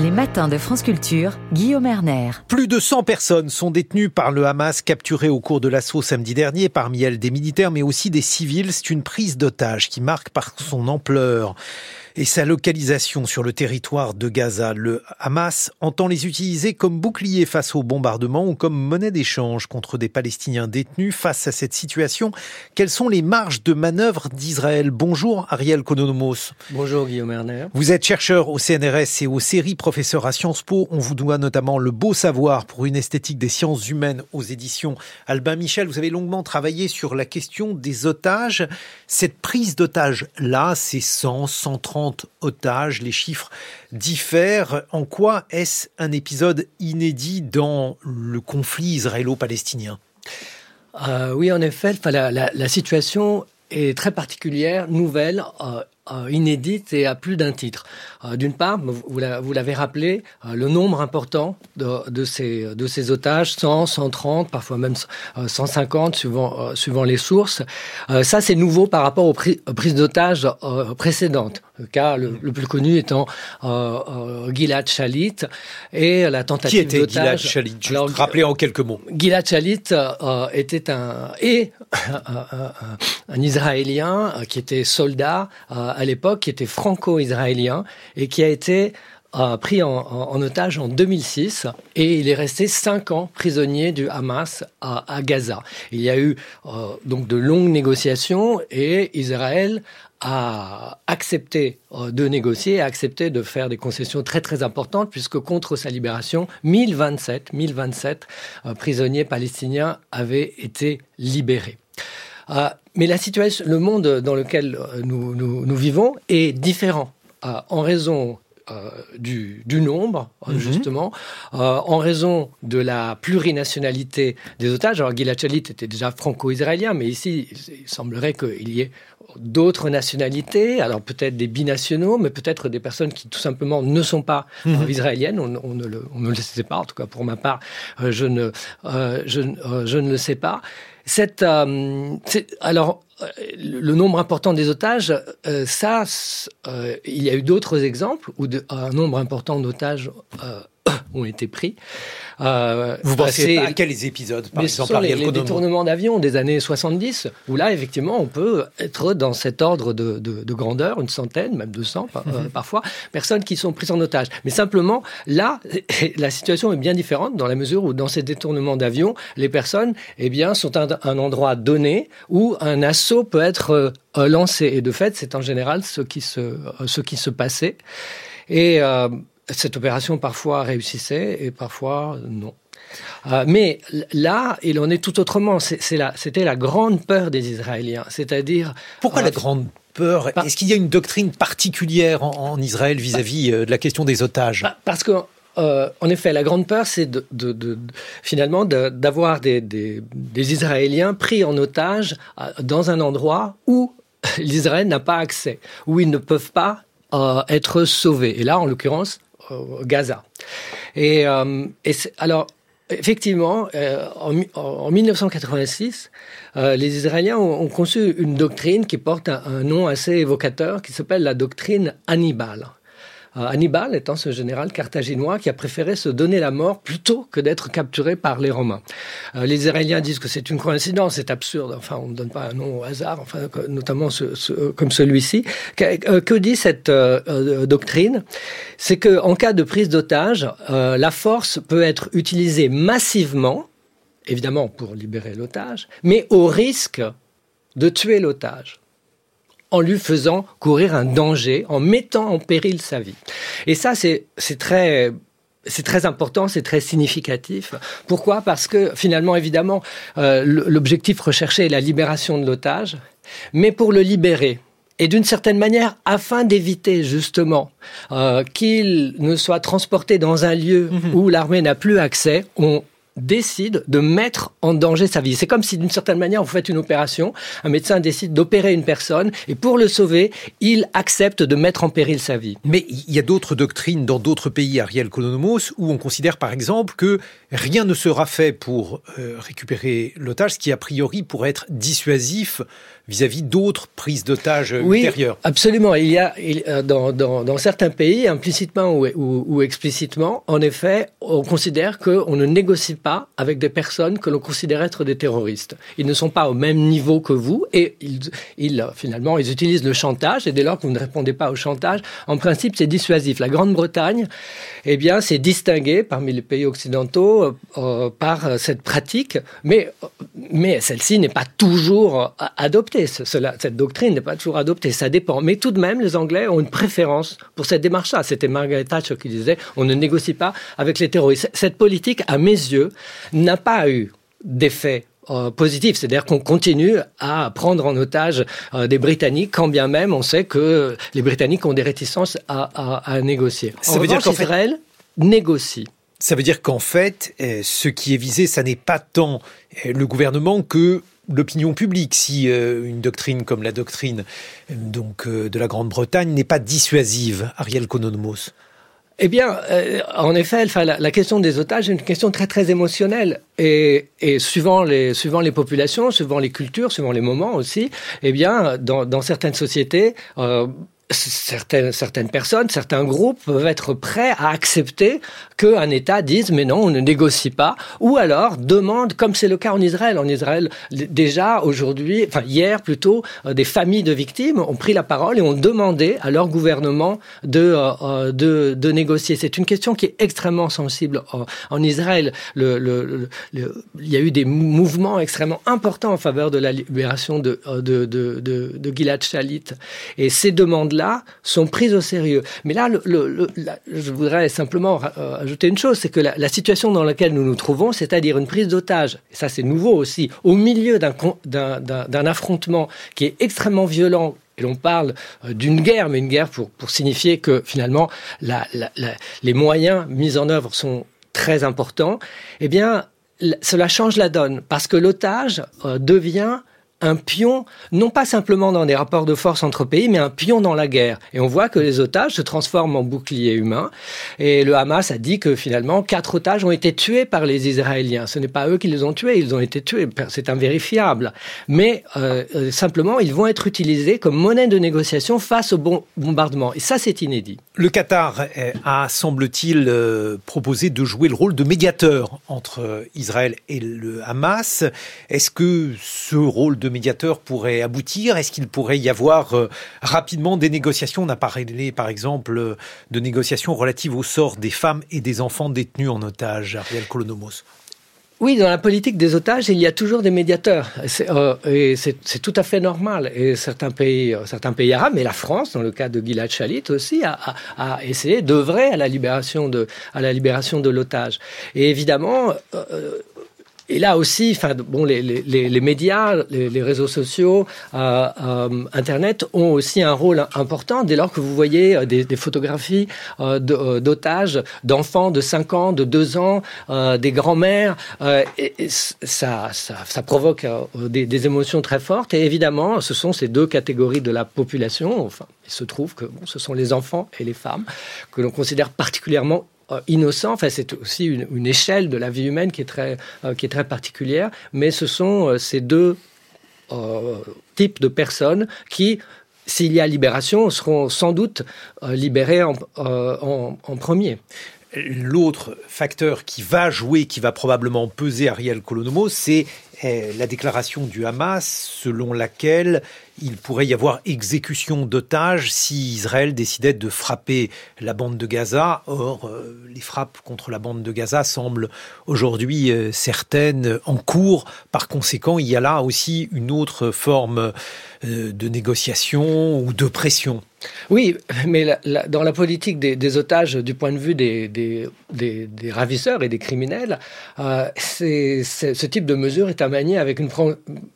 Les matins de France Culture, Guillaume Erner. Plus de 100 personnes sont détenues par le Hamas capturées au cours de l'assaut samedi dernier, parmi elles des militaires mais aussi des civils. C'est une prise d'otage qui marque par son ampleur et sa localisation sur le territoire de Gaza. Le Hamas entend les utiliser comme bouclier face aux bombardements ou comme monnaie d'échange contre des Palestiniens détenus. Face à cette situation, quelles sont les marges de manœuvre d'Israël? Bonjour Ariel Kononomos. Bonjour Guillaume Erner. Vous êtes chercheur au CNRS et aux séries professeur à Sciences Po. On vous doit notamment le beau savoir pour une esthétique des sciences humaines aux éditions Albin Michel. Vous avez longuement travaillé sur la question des otages. Cette prise d'otages là, c'est 100, 130 otages. Les chiffres diffèrent. En quoi est-ce un épisode inédit dans le conflit israélo-palestinien? Euh, Oui, en effet, la, situation est très particulière, nouvelle, euh, inédite et à plus d'un titre. Euh, d'une part, vous l'avez rappelé, euh, le nombre important de, ces, de ces otages, 100, 130, parfois même 150 suivant, suivant les sources. ça, c'est nouveau par rapport aux, prises d'otages précédentes. Le cas le, plus connu étant Gilad Shalit et la tentative d'otage. Qui était Gilad Shalit? Juste rappeler en quelques mots. Gilad Shalit était un et un Israélien qui était soldat à l'époque, qui était franco-israélien et qui a été euh, pris en, otage en 2006 et il est resté cinq ans prisonnier du Hamas à, Gaza. Il y a eu euh, donc de longues négociations et Israël a accepté euh, de négocier, a accepté de faire des concessions très très importantes puisque contre sa libération, 1027, 1027 prisonniers palestiniens avaient été libérés. Euh, mais la situation, le monde dans lequel euh, nous, nous, vivons est différent. Euh, en raison du, du, nombre, mhm. justement, en raison de la plurinationalité des otages. Alors, Gilad Shalit était déjà franco-israélien, mais ici, il semblerait qu'il y ait d'autres nationalités, alors peut-être des binationaux, mais peut-être des personnes qui tout simplement ne sont pas mhm. israéliennes. On, on, ne le, on, ne le, sait pas, en tout cas pour ma part, je ne, je, je ne le sais pas. Cette, euh, alors, euh, le nombre important des otages, euh, ça, il y a eu d'autres exemples où un nombre important d'otages ont été pris. Euh, Vous pensez à quels épisodes Par exemple, les, les détournements d'avions des années 70, où là, effectivement, on peut être dans cet ordre de, de, grandeur, une centaine, même 200 euh, mhm. parfois, personnes qui sont prises en otage. Mais simplement, là, la situation est bien différente dans la mesure où, dans ces détournements d'avions, les personnes, eh bien, sont à un, endroit donné où un assaut peut être euh, lancé. Et de fait, c'est en général ce qui se, ce qui se passait. Et cette opération parfois réussissait et parfois non. Euh, mais là, il en est tout autrement. C'était la, grande peur des Israéliens, c'est-à-dire. Pourquoi la euh, grande peur? Est-ce qu'il y a une doctrine particulière en, Israël vis-à-vis euh, de la question des otages? Parce que en effet, la grande peur, c'est de, finalement d'avoir des, des, Israéliens pris en otage dans un endroit où l'Israël n'a pas accès, où ils ne peuvent pas être sauvés. Et là, en l'occurrence, Gaza. Et, euh, alors, effectivement, euh, en, 1986, euh, les Israéliens ont, conçu une doctrine qui porte un nom assez évocateur, qui s'appelle la doctrine Hannibal. Euh, Hannibal étant ce général carthaginois qui a préféré se donner la mort plutôt que d'être capturé par les Romains. Euh, les Israéliens disent que c'est une coïncidence, c'est absurde, enfin on ne donne pas un nom au hasard, enfin, notamment comme celui-ci. Que, dit cette euh, doctrine? C'est qu'en cas de prise d'otage, la force peut être utilisée massivement, évidemment pour libérer l'otage, mais au risque de tuer l'otage en lui faisant courir un danger, en mettant en péril sa vie. Et ça, c'est très c'est très important, c'est très significatif. Pourquoi? Parce que finalement, évidemment, euh, l'objectif recherché est la libération de l'otage, mais pour le libérer, et d'une certaine manière, afin d'éviter justement euh, qu'il ne soit transporté dans un lieu mmh où l'armée n'a plus accès, on décide de mettre en danger sa vie. C'est comme si d'une certaine manière vous faites une opération, un médecin décide d'opérer une personne et pour le sauver, il accepte de mettre en péril sa vie. Mais il y a d'autres doctrines dans d'autres pays, Ariel Kononomos, où on considère par exemple que rien ne sera fait pour euh, récupérer l'otage, ce qui a priori pourrait être dissuasif vis-à-vis d'autres prises d'otages oui, ultérieures. Absolument. Il y a euh, dans, dans, dans certains pays, implicitement ou, ou, ou, explicitement, en effet, on considère qu'on ne négocie pas avec des personnes que l'on considère être des terroristes. Ils ne sont pas au même niveau que vous et ils, ils, finalement ils utilisent le chantage et dès lors que vous ne répondez pas au chantage, en principe c'est dissuasif. La Grande-Bretagne, eh bien, c'est distingué parmi les pays occidentaux euh, euh par cette pratique, mais mais celle-ci n'est pas toujours adoptée cela, cette doctrine n'est pas toujours adoptée, ça dépend. Mais tout de même, les Anglais ont une préférence pour cette démarche-là. C'était Margaret Thatcher qui disait on ne négocie pas avec les terroristes. Cette politique, à mes yeux, n'a pas eu d'effet euh, positif, c'est-à-dire qu'on continue à prendre en otage euh, des Britanniques, quand bien même on sait que les Britanniques ont des réticences à, à, à négocier. Ça en veut revanche, dire qu'en Israël négocie. Ça veut dire qu'en fait, euh, ce qui est visé, ça n'est pas tant euh, le gouvernement que l'opinion publique, si euh, une doctrine comme la doctrine donc de la Grande-Bretagne n'est pas dissuasive, Ariel Kononomos eh bien, en effet, la, question des otages est une question très très émotionnelle et, suivant les suivant les populations, suivant les cultures, suivant les moments aussi, eh bien, dans certaines sociétés. Euh, certaines, certaines personnes, certains groupes peuvent être prêts à accepter qu'un État dise mais non, on ne négocie pas, ou alors demande, comme c'est le cas en Israël. En Israël, déjà aujourd'hui, enfin hier plutôt, euh, des familles de victimes ont pris la parole et ont demandé à leur gouvernement de, euh, de, de négocier. C'est une question qui est extrêmement sensible en, en Israël. Le, le, le, il y a eu des mouvements extrêmement importants en faveur de la libération de, de, de, de, de Gilad Shalit. Et ces demandes sont prises au sérieux. Mais là, je voudrais simplement euh, ajouter une chose, c'est que la, situation dans laquelle nous nous trouvons, c'est-à-dire une prise d'otage, ça c'est nouveau aussi, au milieu d'un affrontement qui est extrêmement violent, et l'on parle euh, d'une guerre, mais une guerre pour, signifier que finalement les moyens mis en œuvre sont très importants, eh bien, cela change la donne, parce que l'otage euh, devient un pion, non pas simplement dans des rapports de force entre pays, mais un pion dans la guerre. Et on voit que les otages se transforment en boucliers humains. Et le Hamas a dit que finalement, quatre otages ont été tués par les Israéliens. Ce n'est pas eux qui les ont tués, ils ont été tués. C'est invérifiable. Mais euh, euh simplement, ils vont être utilisés comme monnaie de négociation face au bombardement. Et ça, c'est inédit. Le Qatar a, semble-t-il, euh, proposé de jouer le rôle de médiateur entre Israël et le Hamas. Est-ce que ce rôle de médiateur pourrait aboutir? Est-ce qu'il pourrait y avoir euh, rapidement des négociations? On a parlé, par exemple, euh, de négociations relatives au sort des femmes et des enfants détenus en otage, Ariel Kolonomos. Oui, dans la politique des otages, il y a toujours des médiateurs. Euh, c'est tout à fait normal. Et certains pays, euh, certains pays arabes, mais la France, dans le cas de Gilad Shalit aussi, a, a, a essayé d'œuvrer à la libération de, à la libération de l'otage. Et évidemment, euh, et là aussi, enfin, bon, les, les, les médias, les, les, réseaux sociaux, euh, euh, Internet ont aussi un rôle important dès lors que vous voyez euh, des, des photographies euh, d'otages, d'enfants de 5 ans, de 2 ans, euh, des grands-mères. Euh, et, ça, ça, ça, provoque des, des, émotions très fortes. Et évidemment, ce sont ces deux catégories de la population. Enfin, il se trouve que bon, ce sont les enfants et les femmes que l'on considère particulièrement euh, innocent. Enfin, c'est aussi une, échelle de la vie humaine qui est très, euh, qui est très particulière. Mais ce sont euh, ces deux euh, types de personnes qui, s'il y a libération, seront sans doute euh, libérées en, en, premier. L'autre facteur qui va jouer, qui va probablement peser Ariel Kolonomos, c'est la déclaration du Hamas selon laquelle il pourrait y avoir exécution d'otages si Israël décidait de frapper la bande de Gaza. Or, euh, les frappes contre la bande de Gaza semblent aujourd'hui euh, certaines en cours. Par conséquent, il y a là aussi une autre forme euh, de négociation ou de pression. Oui, mais dans la politique des, otages, du point de vue des, ravisseurs et des criminels, ce type de mesure est à manier avec,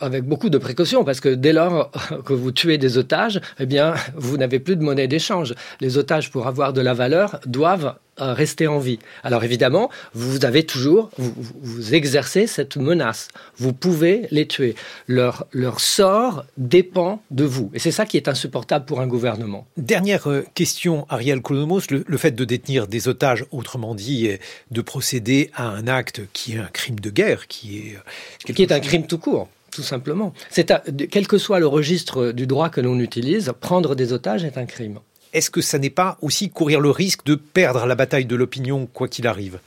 avec beaucoup de précautions, parce que dès lors que vous tuez des otages, eh bien, vous n'avez plus de monnaie d'échange. Les otages, pour avoir de la valeur, doivent rester en vie. Alors évidemment, vous avez toujours, vous, vous, exercez cette menace. Vous pouvez les tuer. Leur, leur sort dépend de vous. Et c'est ça qui est insupportable pour un gouvernement. Dernière euh, question, Ariel Kolonomos, le, le, fait de détenir des otages, autrement dit, de procéder à un acte qui est un crime de guerre, qui est... Euh, qui est un crime tout court tout simplement. C'est quel que soit le registre du droit que l'on utilise, prendre des otages est un crime est-ce que ça n'est pas aussi courir le risque de perdre la bataille de l'opinion, quoi qu'il arrive?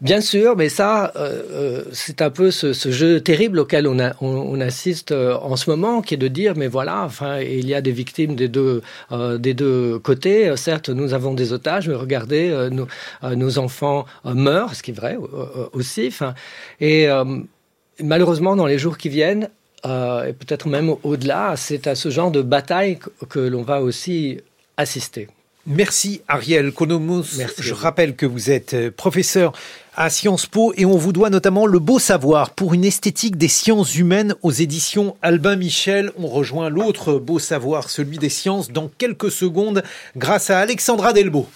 Bien sûr, mais ça, euh, euh, c'est un peu ce, jeu terrible auquel on, assiste euh, en ce moment, qui est de dire, mais voilà, enfin, il y a des victimes des deux, des deux côtés. Certes, nous avons des otages, mais regardez, nos, nos, enfants meurent, ce qui est vrai aussi. et malheureusement, dans les jours qui viennent, et peut-être même au-delà, c'est à ce genre de bataille que l'on va aussi assister. Merci Ariel Konomos. Je rappelle que vous êtes euh, professeur à Sciences Po et on vous doit notamment le beau savoir pour une esthétique des sciences humaines aux éditions Albin Michel. On rejoint l'autre beau savoir, celui des sciences, dans quelques secondes grâce à Alexandra Delbo.